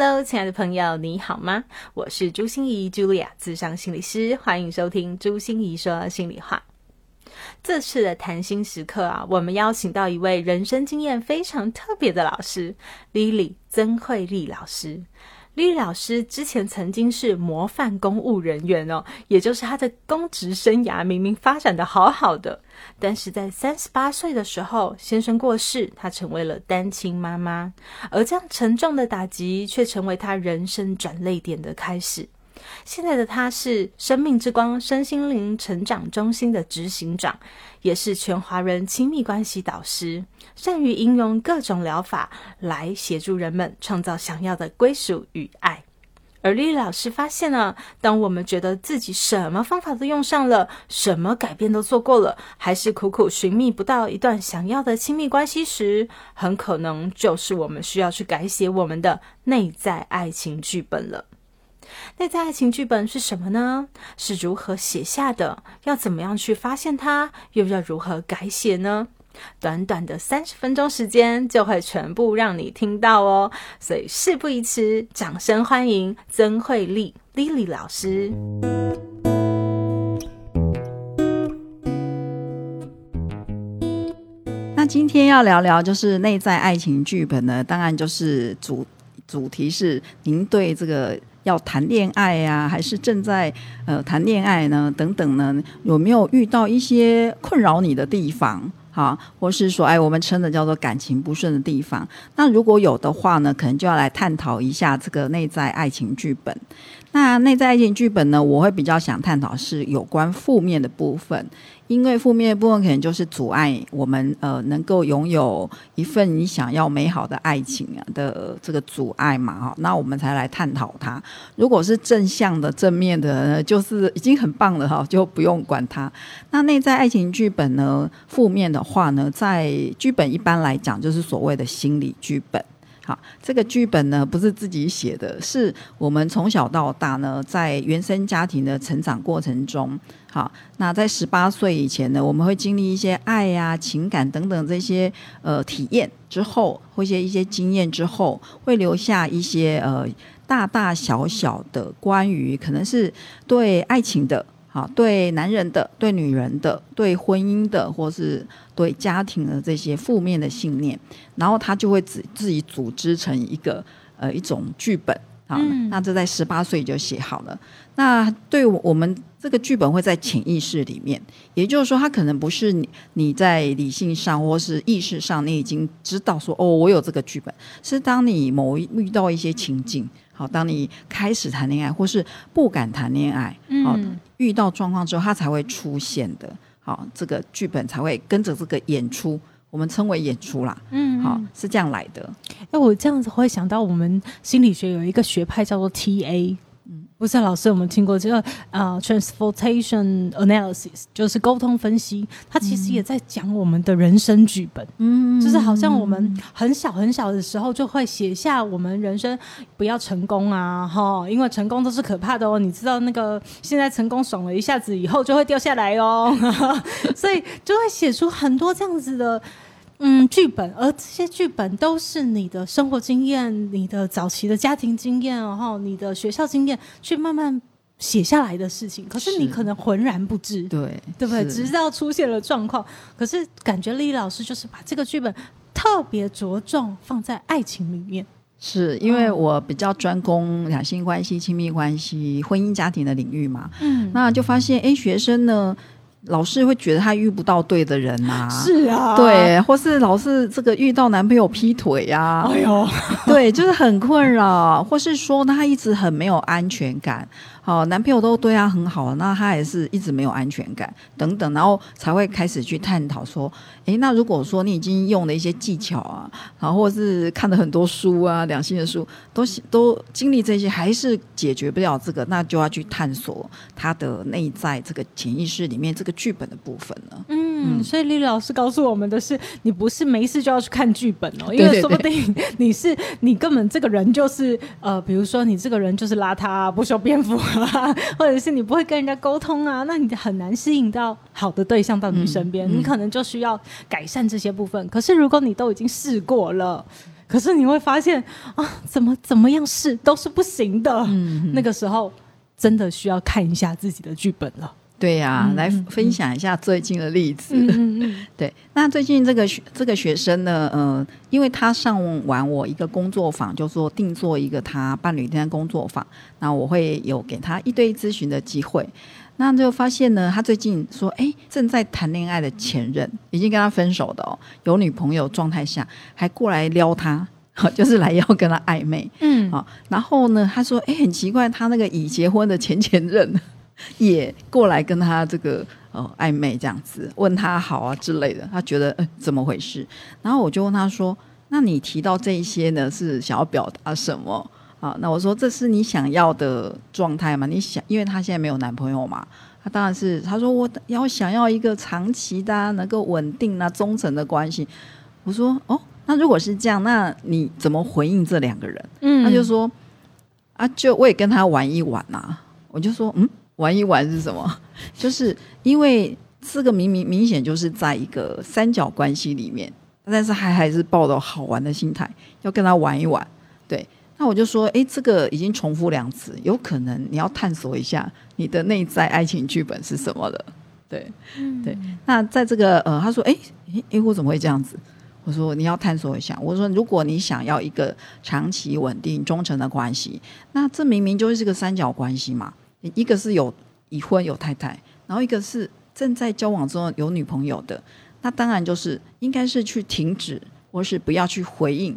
Hello，亲爱的朋友，你好吗？我是朱心怡，Julia，智商心理师，欢迎收听朱心怡说心里话。这次的谈心时刻啊，我们邀请到一位人生经验非常特别的老师，Lily 曾慧丽老师。李老师之前曾经是模范公务人员哦，也就是他的公职生涯明明发展的好好的，但是在三十八岁的时候，先生过世，他成为了单亲妈妈，而这样沉重的打击却成为他人生转泪点的开始。现在的他是生命之光身心灵成长中心的执行长，也是全华人亲密关系导师，善于应用各种疗法来协助人们创造想要的归属与爱。而丽丽老师发现呢，当我们觉得自己什么方法都用上了，什么改变都做过了，还是苦苦寻觅不到一段想要的亲密关系时，很可能就是我们需要去改写我们的内在爱情剧本了。内在爱情剧本是什么呢？是如何写下的？要怎么样去发现它？又要如何改写呢？短短的三十分钟时间就会全部让你听到哦！所以事不宜迟，掌声欢迎曾慧丽 Lily 老师。那今天要聊聊就是内在爱情剧本呢，当然就是主主题是您对这个。要谈恋爱呀，还是正在呃谈恋爱呢？等等呢？有没有遇到一些困扰你的地方？哈，或是说，哎，我们称的叫做感情不顺的地方？那如果有的话呢，可能就要来探讨一下这个内在爱情剧本。那内在爱情剧本呢，我会比较想探讨是有关负面的部分。因为负面的部分可能就是阻碍我们呃能够拥有一份你想要美好的爱情啊的这个阻碍嘛哈，那我们才来探讨它。如果是正向的正面的，就是已经很棒了哈，就不用管它。那内在爱情剧本呢，负面的话呢，在剧本一般来讲就是所谓的心理剧本。好，这个剧本呢不是自己写的，是我们从小到大呢在原生家庭的成长过程中。好，那在十八岁以前呢，我们会经历一些爱呀、情感等等这些呃体验之后，或一些一些经验之后，会留下一些呃大大小小的关于可能是对爱情的，好对男人的、对女人的、对婚姻的，或是对家庭的这些负面的信念，然后他就会自自己组织成一个呃一种剧本。好，那这在十八岁就写好了。那对我们这个剧本会在潜意识里面，也就是说，他可能不是你你在理性上或是意识上，你已经知道说，哦，我有这个剧本。是当你某一遇到一些情境，好，当你开始谈恋爱或是不敢谈恋爱，好，遇到状况之后，它才会出现的。好，这个剧本才会跟着这个演出。我们称为演出啦，嗯，好，是这样来的。哎，我这样子会想到，我们心理学有一个学派叫做 T A。不是老师，我们听过这个呃，transportation analysis，就是沟通分析。它其实也在讲我们的人生剧本，嗯，就是好像我们很小很小的时候就会写下我们人生不要成功啊，哈，因为成功都是可怕的哦。你知道那个现在成功爽了一下子以后就会掉下来哦，所以就会写出很多这样子的。嗯，剧本，而这些剧本都是你的生活经验、你的早期的家庭经验，然后你的学校经验，去慢慢写下来的事情。可是你可能浑然不知，对对不对？直到出现了状况，可是感觉丽丽老师就是把这个剧本特别着重放在爱情里面，是因为我比较专攻两性关系、亲密关系、婚姻家庭的领域嘛。嗯，那就发现，哎，学生呢。老是会觉得他遇不到对的人呐、是啊，，对，或是老是这个遇到男朋友劈腿呀、哎呦，对，就是很困扰，或是说他一直很没有安全感，好、男朋友都对他很好，那他也是一直没有安全感等等，然后才会开始去探讨说，诶，那如果说你已经用了一些技巧啊，然后或是看了很多书啊，两性的书，都都经历这些，还是解决不了这个，那就要去探索他的内在这个潜意识里面这个剧本的部分了。嗯，所以丽丽老师告诉我们的是，你不是没事就要去看剧本哦，因为说不定你是你根本这个人就是呃，比如说你这个人就是邋遢、啊、不修边幅啊，或者是你不会跟人家沟通啊，那你很难吸引到好的对象到你身边，你可能就需要改善这些部分。可是如果你都已经试过了。可是你会发现啊，怎么怎么样试都是不行的。那个时候真的需要看一下自己的剧本了。对呀、嗯来分享一下最近的例子。对，那最近这个学这个学生呢，呃，因为他上完我一个工作坊，就说定做一个他伴侣间工作坊，那我会有给他一对一咨询的机会。那就发现呢，他最近说，哎，正在谈恋爱的前任已经跟他分手的哦，有女朋友状态下还过来撩他，就是来要跟他暧昧。嗯好、然后呢，他说，哎，很奇怪，他那个已结婚的前前任 也过来跟他这个呃暧昧这样子，问他好啊之类的，他觉得呃怎么回事？然后我就问他说，那你提到这一些呢，是想要表达什么？啊，那我说这是你想要的状态吗？你想，因为他现在没有男朋友嘛，他当然是他说我要想要一个长期的、啊、能够稳定啊、忠诚的关系。我说哦，那如果是这样，那你怎么回应这两个人？嗯他就说啊，就我也跟他玩一玩呐、我就说嗯，玩一玩是什么？就是因为这个明明明显就是在一个三角关系里面，但是还还是抱着好玩的心态要跟他玩一玩。对，那我就说，诶，这个已经重复两次，有可能你要探索一下你的内在爱情剧本是什么了。对，对。那在这个呃，他说，诶，诶，我怎么会这样子？我说你要探索一下。我说，如果你想要一个长期稳定、忠诚的关系，那这明明就是个三角关系嘛。一个是有已婚有太太，然后一个是正在交往中有女朋友的，那当然就是应该是去停止，或是不要去回应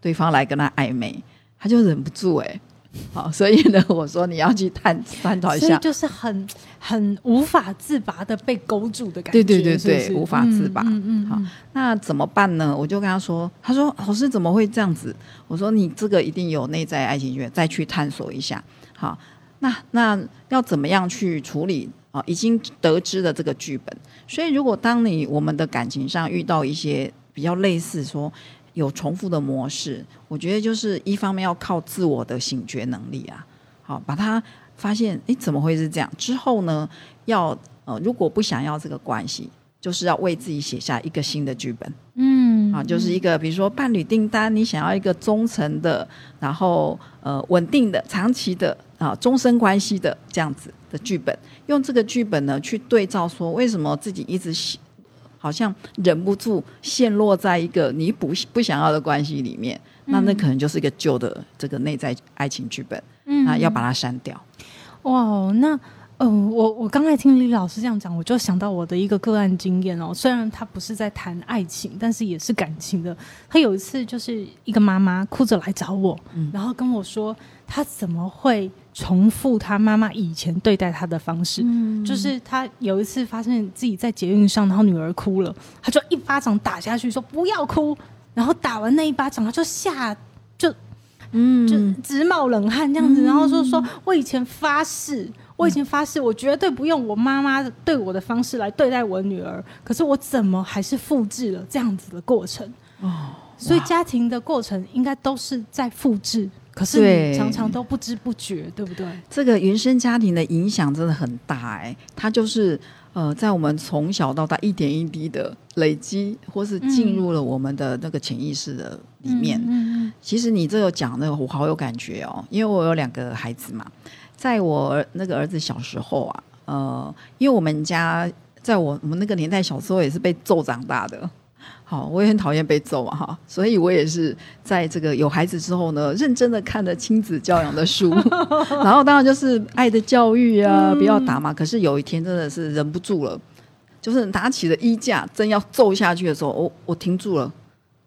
对方来跟他暧昧，他就忍不住哎、好，所以呢，我说你要去探 探讨一下，所以就是很很无法自拔的被勾住的感觉，对对对是是对无法自拔嗯嗯，好嗯那怎么办呢？我就跟他说，他说老师怎么会这样子？我说你这个一定有内在爱情学，再去探索一下。好，那那要怎么样去处理啊？已经得知的这个剧本，所以如果当你我们的感情上遇到一些比较类似说有重复的模式，我觉得就是一方面要靠自我的醒觉能力啊，好把它发现，诶，怎么会是这样？之后呢，要呃，如果不想要这个关系，就是要为自己写下一个新的剧本。嗯啊，就是一个比如说伴侣订单，你想要一个忠诚的，然后呃稳定的、长期的啊终身关系的这样子的剧本，用这个剧本呢去对照说，为什么自己一直喜好像忍不住陷落在一个你不不想要的关系里面，那那可能就是一个旧的这个内在爱情剧本，嗯那要把它删掉。哇，那呃，我我刚才听李老师这样讲，我就想到我的一个个案经验哦。虽然他不是在谈爱情，但是也是感情的。他有一次就是一个妈妈哭着来找我，然后跟我说，他怎么会重复他妈妈以前对待他的方式？就是他有一次发现自己在捷运上，然后女儿哭了，他就一巴掌打下去，说不要哭。然后打完那一巴掌，他就吓就嗯就直冒冷汗这样子，然后就说：“我以前发誓，我已经发誓，我绝对不用我妈妈对我的方式来对待我女儿。可是我怎么还是复制了这样子的过程？哦，所以家庭的过程应该都是在复制，可是你常常都不知不觉，对不对？这个原生家庭的影响真的很大哎、它就是呃，在我们从小到大一点一滴的累积，或是进入了我们的那个潜意识的里面。嗯其实你这个讲的我好有感觉哦，因为我有两个孩子嘛，在我儿那个儿子小时候啊，呃，因为我们家在我我们那个年代小时候也是被揍长大的。好，我也很讨厌被揍嘛，哈，所以我也是在这个有孩子之后呢，认真的看了亲子教养的书，然后当然就是爱的教育啊，不要打嘛。可是有一天真的是忍不住了，就是拿起了衣架，真要揍下去的时候，我我停住了。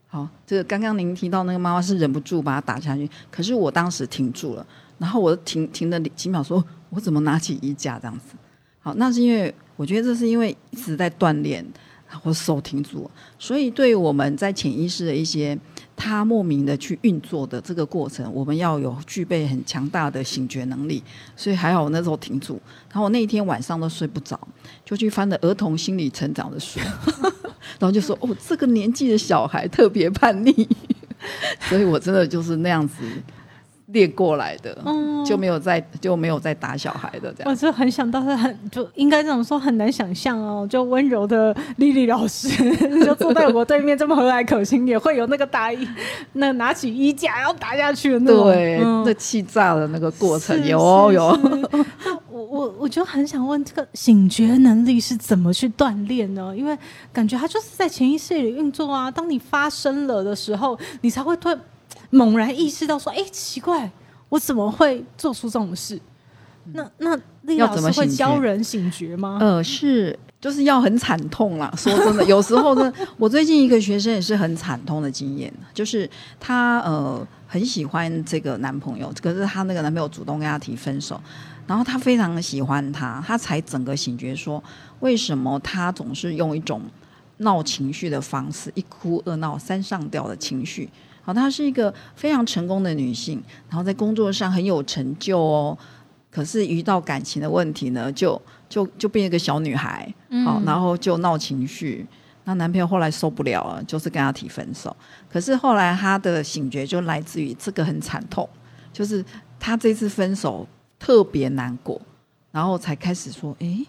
好，这个刚刚您提到那个妈妈是忍不住把他打下去，可是我当时停住了，然后我停停了几秒，说我怎么拿起衣架这样子？好，那是因为我觉得这是因为一直在锻炼，我手停住，所以对我们在潜意识的一些他莫名的去运作的这个过程，我们要有具备很强大的醒觉能力。所以还好我那时候停住，然后我那一天晚上都睡不着，就去翻了儿童心理成长的书。然后就说：“哦，这个年纪的小孩特别叛逆，所以我真的就是那样子练过来的，嗯就没有再就没有再打小孩的这样。”我是很想到，是很就应该这种说很难想象哦，就温柔的丽丽老师 就坐在我对面，这么和蔼可亲，也会有那个打衣，那拿起衣架要打下去的那种，对，那气炸的那个过程有有。我我我就很想问，这个醒觉能力是怎么去锻炼呢？因为感觉它就是在潜意识里运作啊。当你发生了的时候，你才会突然猛然意识到说：“哎，奇怪，我怎么会做出这种事？”那那李老师会教人醒觉吗？呃，是，就是要很惨痛啦。说真的，有时候呢，我最近一个学生也是很惨痛的经验，就是她呃很喜欢这个男朋友，可是她那个男朋友主动跟她提分手。然后她非常的喜欢他，她才整个醒觉说，为什么他总是用一种闹情绪的方式，一哭二闹三上吊的情绪。好，她是一个非常成功的女性，然后在工作上很有成就哦。可是遇到感情的问题呢，就就就变一个小女孩，好，然后就闹情绪。那男朋友后来受不了了，就是跟她提分手。可是后来她的醒觉就来自于这个很惨痛，就是她这次分手。特别难过，然后才开始说：“哎，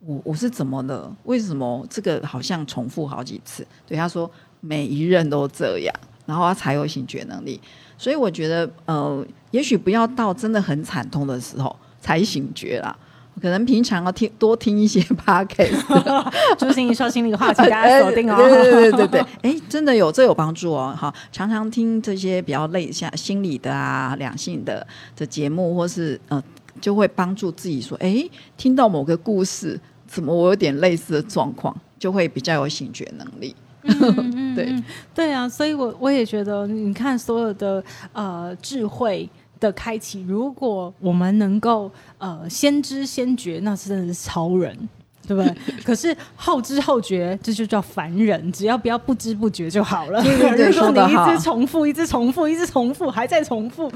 我我是怎么了？为什么这个好像重复好几次？”对她说：“每一任都这样。”然后他才有醒觉能力。所以我觉得，呃，也许不要到真的很惨痛的时候才醒觉啦。可能平常要听多听一些 podcast，朱心怡说心里话，请大家锁定哦。对对对对对，哎，真的有这有帮助哦。哈，常常听这些比较类像心理的啊、两性的的节目，或是呃。就会帮助自己说：“哎，听到某个故事，怎么我有点类似的状况，就会比较有醒觉能力。” 对对啊，所以我我也觉得，你看所有的呃智慧的开启，如果我们能够呃先知先觉，那是真的是超人，对不对？可是后知后觉，这就叫凡人，只要不要不知不觉就好了。如果 你一直重复，一直重复，一直重复，还在重复。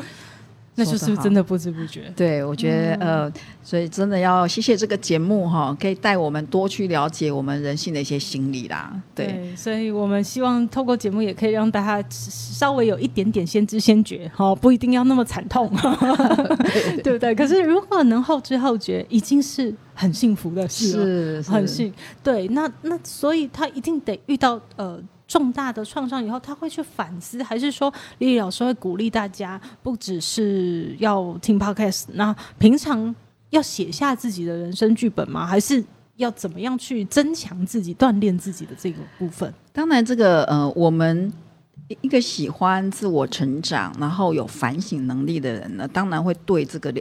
那就是真的不知不觉。对，我觉得呃，所以真的要谢谢这个节目哈，可以带我们多去了解我们人性的一些心理啦。对，所以我们希望透过节目也可以让大家稍微有一点点先知先觉，哈，不一定要那么惨痛，对不对？可是如果能后知后觉，已经是很幸福的事了，很幸。对，那那所以他一定得遇到呃。重大的创伤以后，他会去反思，还是说丽丽老师会鼓励大家，不只是要听 podcast，那平常要写下自己的人生剧本吗？还是要怎么样去增强自己、锻炼自己的这个部分？当然，这个呃，我们一个喜欢自我成长，然后有反省能力的人呢，当然会对这个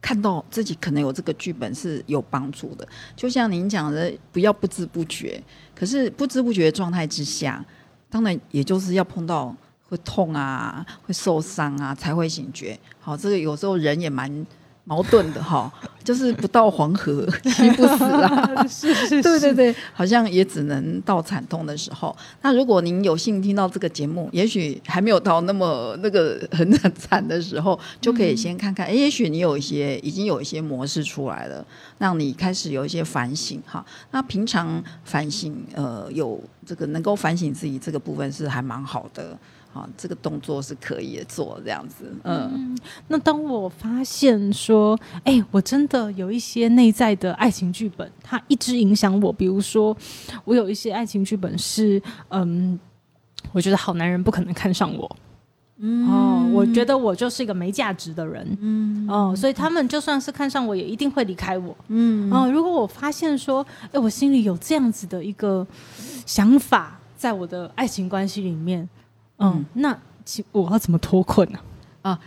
看到自己可能有这个剧本是有帮助的。就像您讲的，不要不知不觉。可是不知不觉的状态之下，当然也就是要碰到会痛啊、会受伤啊，才会醒觉。好，这个有时候人也蛮。矛盾的哈，就是不到黄河 心不死啊，是是，对对对，好像也只能到惨痛的时候。那如果您有幸听到这个节目，也许还没有到那么那个很惨的时候，就可以先看看，哎，也许你有一些已经有一些模式出来了，让你开始有一些反省哈。那平常反省，呃，有这个能够反省自己这个部分是还蛮好的。好，这个动作是可以做这样子。嗯，那当我发现说，哎，我真的有一些内在的爱情剧本，它一直影响我。比如说，我有一些爱情剧本是，嗯，我觉得好男人不可能看上我。嗯，哦，我觉得我就是一个没价值的人。嗯，哦，所以他们就算是看上我，也一定会离开我。嗯，哦，如果我发现说，哎，我心里有这样子的一个想法，在我的爱情关系里面。嗯，那我要怎么脱困呢？啊，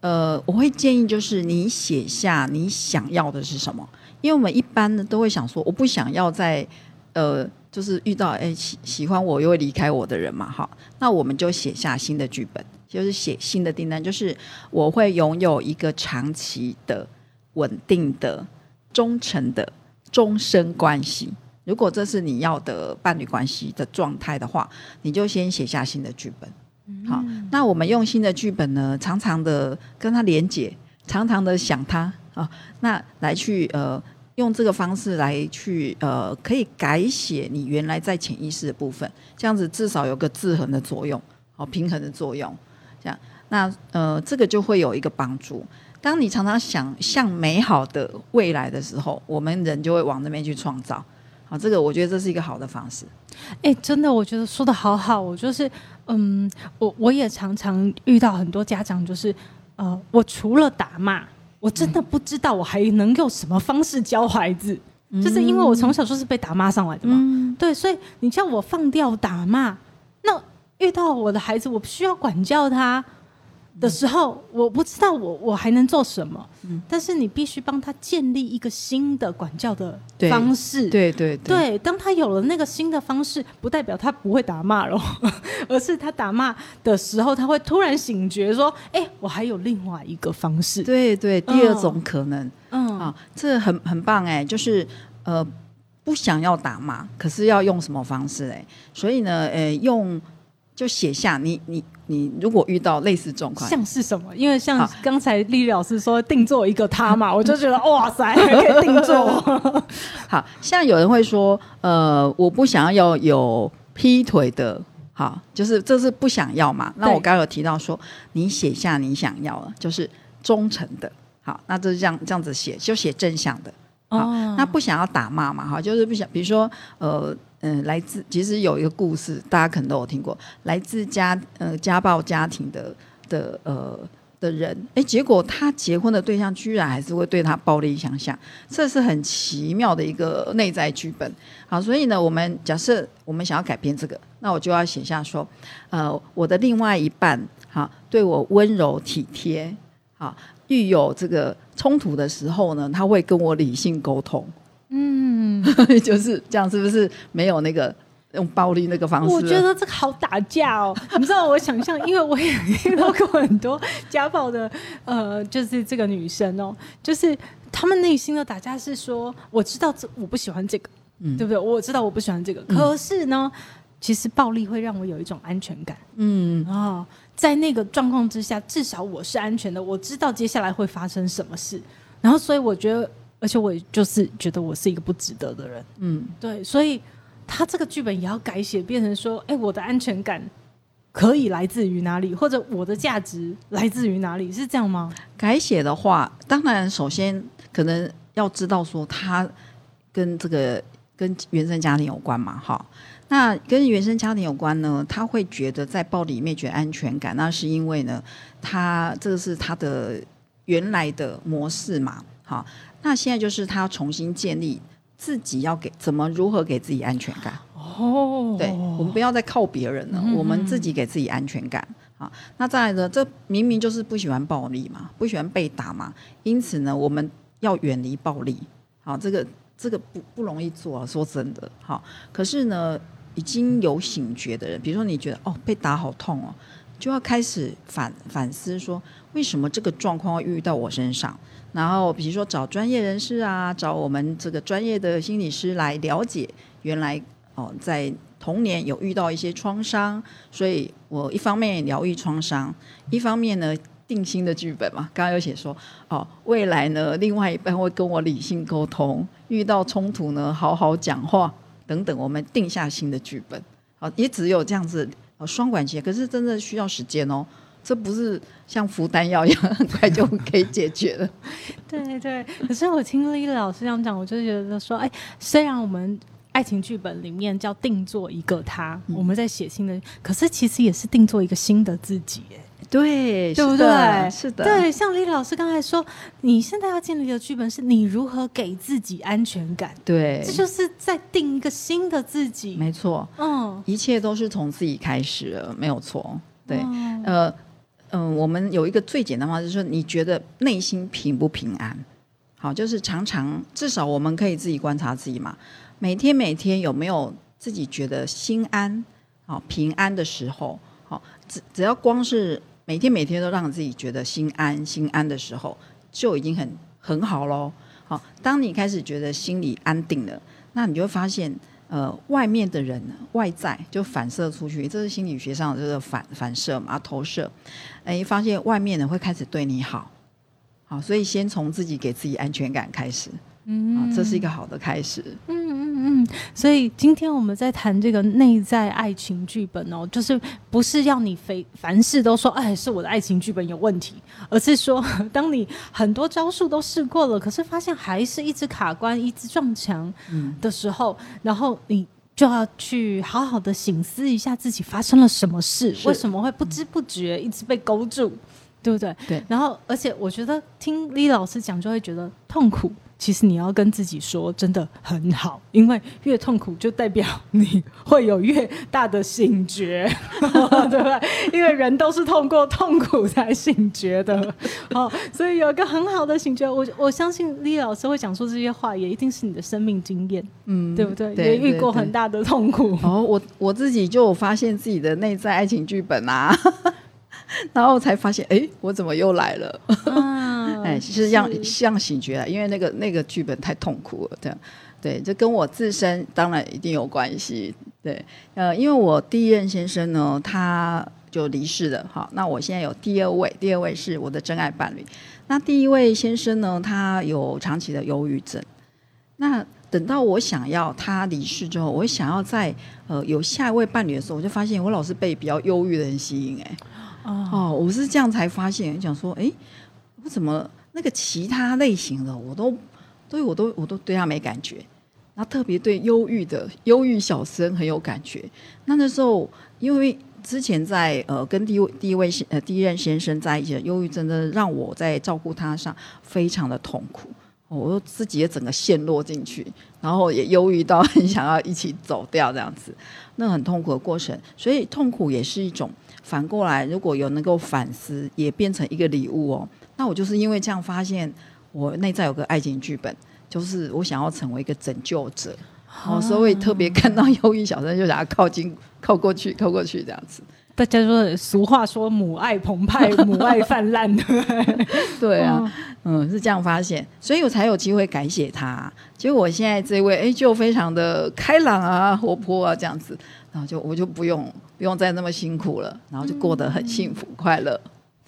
呃，我会建议就是你写下你想要的是什么，因为我们一般呢都会想说，我不想要在呃，就是遇到哎喜喜欢我又会离开我的人嘛，哈，那我们就写下新的剧本，就是写新的订单，就是我会拥有一个长期的、稳定的、忠诚的终身关系。如果这是你要的伴侣关系的状态的话，你就先写下新的剧本。好，那我们用新的剧本呢，常常的跟他连接，常常的想他啊，那来去呃，用这个方式来去呃，可以改写你原来在潜意识的部分，这样子至少有个制衡的作用，好平衡的作用，这样，那呃，这个就会有一个帮助。当你常常想向美好的未来的时候，我们人就会往那边去创造。好，这个我觉得这是一个好的方式。哎，真的，我觉得说的好好。我就是，嗯，我我也常常遇到很多家长，就是，呃，我除了打骂，我真的不知道我还能用什么方式教孩子，就是因为我从小就是被打骂上来的嘛。对，所以你叫我放掉打骂，那遇到我的孩子，我不需要管教他。的时候，我不知道我我还能做什么，但是你必须帮他建立一个新的管教的方式。对对对，当他有了那个新的方式，不代表他不会打骂了，而是他打骂的时候，他会突然醒觉说：“哎，我还有另外一个方式。”对对，第二种可能，嗯啊，这很很棒哎，就是呃，不想要打骂，可是要用什么方式哎？所以呢，呃，用。就写下你你你，如果遇到类似状况，像是什么？因为像刚才丽丽老师说定做一个他嘛，我就觉得哇塞，可以定做。好像有人会说，呃，我不想要有劈腿的，好，就是这是不想要嘛。那我刚刚有提到说，你写下你想要了，就是忠诚的，好，那就是这样这样子写，就写正向的。哦，那不想要打骂嘛，哈，就是不想，比如说，呃。嗯，来自其实有一个故事，大家可能都有听过，来自家呃家暴家庭的的呃的人，哎，结果他结婚的对象居然还是会对他暴力相向，这是很奇妙的一个内在剧本。好，所以呢，我们假设我们想要改变这个，那我就要写下说，呃，我的另外一半好对我温柔体贴，好，遇有这个冲突的时候呢，他会跟我理性沟通。嗯，就是这样，是不是没有那个用暴力那个方式？我觉得这个好打架哦。你知道，我想象，因为我也遇到过很多家暴的，呃，就是这个女生哦，就是他们内心的打架是说，我知道这我不喜欢这个，嗯，对不对？我知道我不喜欢这个，可是呢，其实暴力会让我有一种安全感，嗯啊，在那个状况之下，至少我是安全的，我知道接下来会发生什么事，然后所以我觉得。而且我就是觉得我是一个不值得的人，嗯，对，所以他这个剧本也要改写，变成说，哎，我的安全感可以来自于哪里，或者我的价值来自于哪里，是这样吗？改写的话，当然首先可能要知道说，他跟这个跟原生家庭有关嘛，哈，那跟原生家庭有关呢，他会觉得在暴力里面觉得安全感，那是因为呢，他这个是他的原来的模式嘛，好。那现在就是他要重新建立自己要给怎么如何给自己安全感哦，对我们不要再靠别人了，我们自己给自己安全感啊。那再来呢，这明明就是不喜欢暴力嘛，不喜欢被打嘛，因此呢，我们要远离暴力。好，这个这个不不容易做啊，说真的。好，可是呢，已经有醒觉的人，比如说你觉得哦被打好痛哦，就要开始反反思说，为什么这个状况会遇到我身上？然后，比如说找专业人士啊，找我们这个专业的心理师来了解，原来哦，在童年有遇到一些创伤，所以我一方面疗愈创伤，一方面呢定新的剧本嘛。刚刚有写说，哦，未来呢，另外一半会跟我理性沟通，遇到冲突呢，好好讲话等等，我们定下新的剧本。好，也只有这样子，哦，双管齐，可是真的需要时间哦。这不是像服丹药一样很快就可以解决了。对对，可是我听丽丽老师这样讲，我就觉得说，哎，虽然我们爱情剧本里面叫定做一个他，我们在写新的，可是其实也是定做一个新的自己，哎，对，对不对？是的，对。像丽丽老师刚才说，你现在要建立的剧本是你如何给自己安全感，对，这就是在定一个新的自己，没错，嗯，一切都是从自己开始了，没有错，对，呃。嗯，我们有一个最简单的方式，就是说你觉得内心平不平安？好，就是常常至少我们可以自己观察自己嘛。每天每天有没有自己觉得心安、好平安的时候？好，只只要光是每天每天都让自己觉得心安、心安的时候，就已经很很好喽。好，当你开始觉得心里安定了，那你就会发现，呃，外面的人外在就反射出去，这是心理学上的这个反反射嘛，投射。哎，发现外面人会开始对你好，好，所以先从自己给自己安全感开始。嗯，这是一个好的开始。嗯嗯嗯，所以今天我们在谈这个内在爱情剧本哦，就是不是要你非凡事都说哎是我的爱情剧本有问题，而是说 当你很多招数都试过了，可是发现还是一直卡关、一直撞墙的时候，然后你就要去好好的醒思一下自己发生了什么事，为什么会不知不觉一直被勾住，对不对？对。然后，而且我觉得听李老师讲，就会觉得痛苦。其实你要跟自己说，真的很好，因为越痛苦就代表你会有越大的醒觉，对不对？因为人都是通过痛苦才醒觉的，哦，所以有一个很好的醒觉，我我相信李老师会讲出这些话，也一定是你的生命经验，嗯，对不对？也遇过很大的痛苦。哦，我我自己就发现自己的内在爱情剧本啊。然后才发现，哎，我怎么又来了？哎，其实像像醒觉了，因为那个那个剧本太痛苦了，这样，对，这跟我自身当然一定有关系。对，呃，因为我第一任先生呢，他就离世了，好，那我现在有第二位，第二位是我的真爱伴侣。那第一位先生呢，他有长期的忧郁症。那等到我想要他离世之后，我想要在呃有下一位伴侣的时候，我就发现我老是被比较忧郁的人吸引，哎。哦，我是这样才发现，想说，哎，我怎么那个其他类型的我都，对我都我都对他没感觉，然后特别对忧郁的忧郁小生很有感觉。那那时候，因为之前在呃跟第一位第一位呃第一任先生在一起，忧郁真的让我在照顾他上非常的痛苦，我自己也整个陷落进去，然后也忧郁到 很想要一起走掉这样子，那很痛苦的过程，所以痛苦也是一种。反过来，如果有能够反思，也变成一个礼物哦。那我就是因为这样发现，我内在有个爱情剧本，就是我想要成为一个拯救者。哦，所以特别看到忧郁小生，就想要靠近、靠过去、靠过去这样子。大家说俗话说母爱澎湃，母爱泛滥对。对啊，嗯，是这样发现，所以我才有机会改写他。结果我现在这位，哎，就非常的开朗啊，活泼啊，这样子。然后就我就不用不用再那么辛苦了，然后就过得很幸福快乐，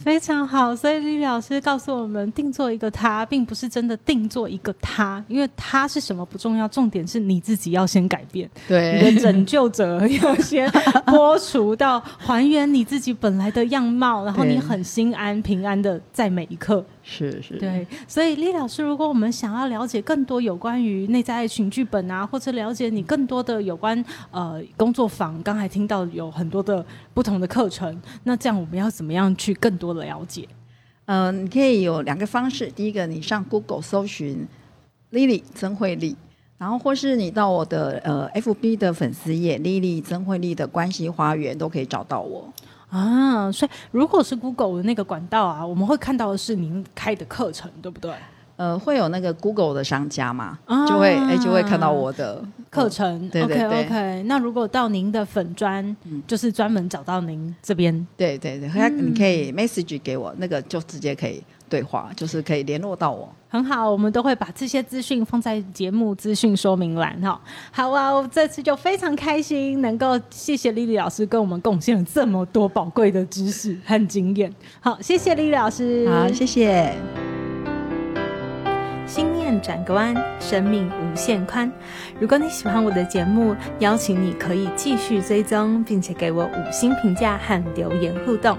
非常好。所以丽丽老师告诉我们，定做一个他，并不是真的定做一个他，因为他是什么不重要，重点是你自己要先改变。对，你的拯救者 要先 剥除到还原你自己本来的样貌，然后你很心安平安的在每一刻。是是，对，所以李老师，如果我们想要了解更多有关于内在爱情剧本啊，或者了解你更多的有关呃工作坊，刚才听到有很多的不同的课程，那这样我们要怎么样去更多的了解？嗯，你可以有两个方式，第一个你上 Google 搜寻 Lily 曾慧丽，然后或是你到我的呃 FB 的粉丝页 Lily 曾慧丽的关系花园都可以找到我。啊，所以如果是 Google 的那个管道啊，我们会看到的是您开的课程，对不对？呃，会有那个 Google 的商家嘛，就会哎就会看到我的课程。对对对。OK，那如果到您的粉专，就是专门找到您这边。对对对，他你可以 message 给我，那个就直接可以。对话就是可以联络到我，很好，我们都会把这些资讯放在节目资讯说明栏哈。好啊，我这次就非常开心，能够谢谢丽丽老师跟我们贡献了这么多宝贵的知识和经验。好，谢谢丽丽老师，好，谢谢。心念转个弯，生命无限宽。如果你喜欢我的节目，邀请你可以继续追踪，并且给我五星评价和留言互动。